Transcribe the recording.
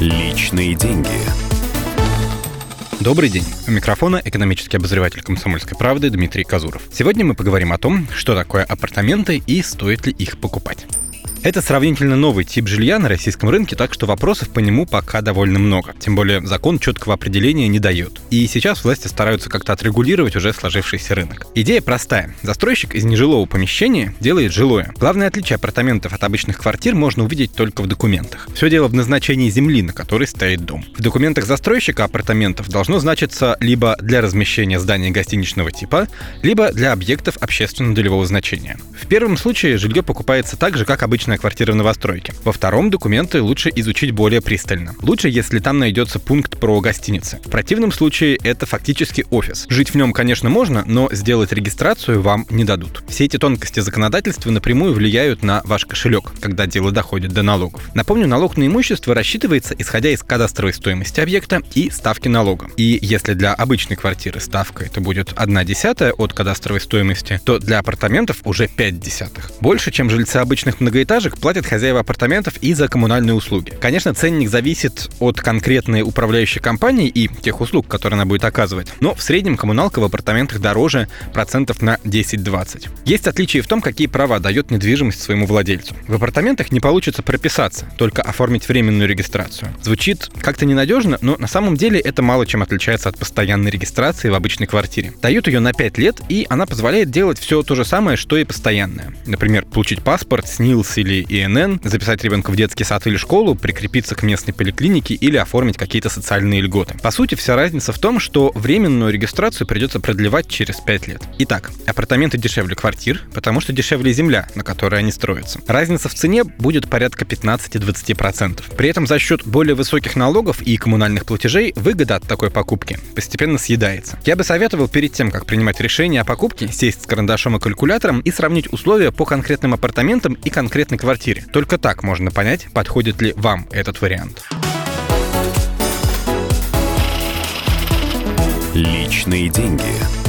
Личные деньги. Добрый день. У микрофона экономический обозреватель «Комсомольской правды» Дмитрий Казуров. Сегодня мы поговорим о том, что такое апартаменты и стоит ли их покупать. Это сравнительно новый тип жилья на российском рынке, так что вопросов по нему пока довольно много. Тем более закон четкого определения не дает. И сейчас власти стараются как-то отрегулировать уже сложившийся рынок. Идея простая. Застройщик из нежилого помещения делает жилое. Главное отличие апартаментов от обычных квартир можно увидеть только в документах. Все дело в назначении земли, на которой стоит дом. В документах застройщика апартаментов должно значиться либо для размещения здания гостиничного типа, либо для объектов общественно-долевого значения. В первом случае жилье покупается так же, как обычно обычная квартира в новостройке. Во втором документы лучше изучить более пристально. Лучше, если там найдется пункт про гостиницы. В противном случае это фактически офис. Жить в нем, конечно, можно, но сделать регистрацию вам не дадут. Все эти тонкости законодательства напрямую влияют на ваш кошелек, когда дело доходит до налогов. Напомню, налог на имущество рассчитывается исходя из кадастровой стоимости объекта и ставки налога. И если для обычной квартиры ставка это будет 1 десятая от кадастровой стоимости, то для апартаментов уже 5 десятых. Больше, чем жильцы обычных многоэтажек, этажек платят хозяева апартаментов и за коммунальные услуги. Конечно, ценник зависит от конкретной управляющей компании и тех услуг, которые она будет оказывать, но в среднем коммуналка в апартаментах дороже процентов на 10-20. Есть отличие в том, какие права дает недвижимость своему владельцу. В апартаментах не получится прописаться, только оформить временную регистрацию. Звучит как-то ненадежно, но на самом деле это мало чем отличается от постоянной регистрации в обычной квартире. Дают ее на 5 лет, и она позволяет делать все то же самое, что и постоянная. Например, получить паспорт, СНИЛС или или ИНН, записать ребенка в детский сад или школу, прикрепиться к местной поликлинике или оформить какие-то социальные льготы. По сути, вся разница в том, что временную регистрацию придется продлевать через 5 лет. Итак, апартаменты дешевле квартир, потому что дешевле земля, на которой они строятся. Разница в цене будет порядка 15-20%. При этом за счет более высоких налогов и коммунальных платежей выгода от такой покупки постепенно съедается. Я бы советовал перед тем, как принимать решение о покупке, сесть с карандашом и калькулятором и сравнить условия по конкретным апартаментам и конкретной квартире. Только так можно понять, подходит ли вам этот вариант. Личные деньги.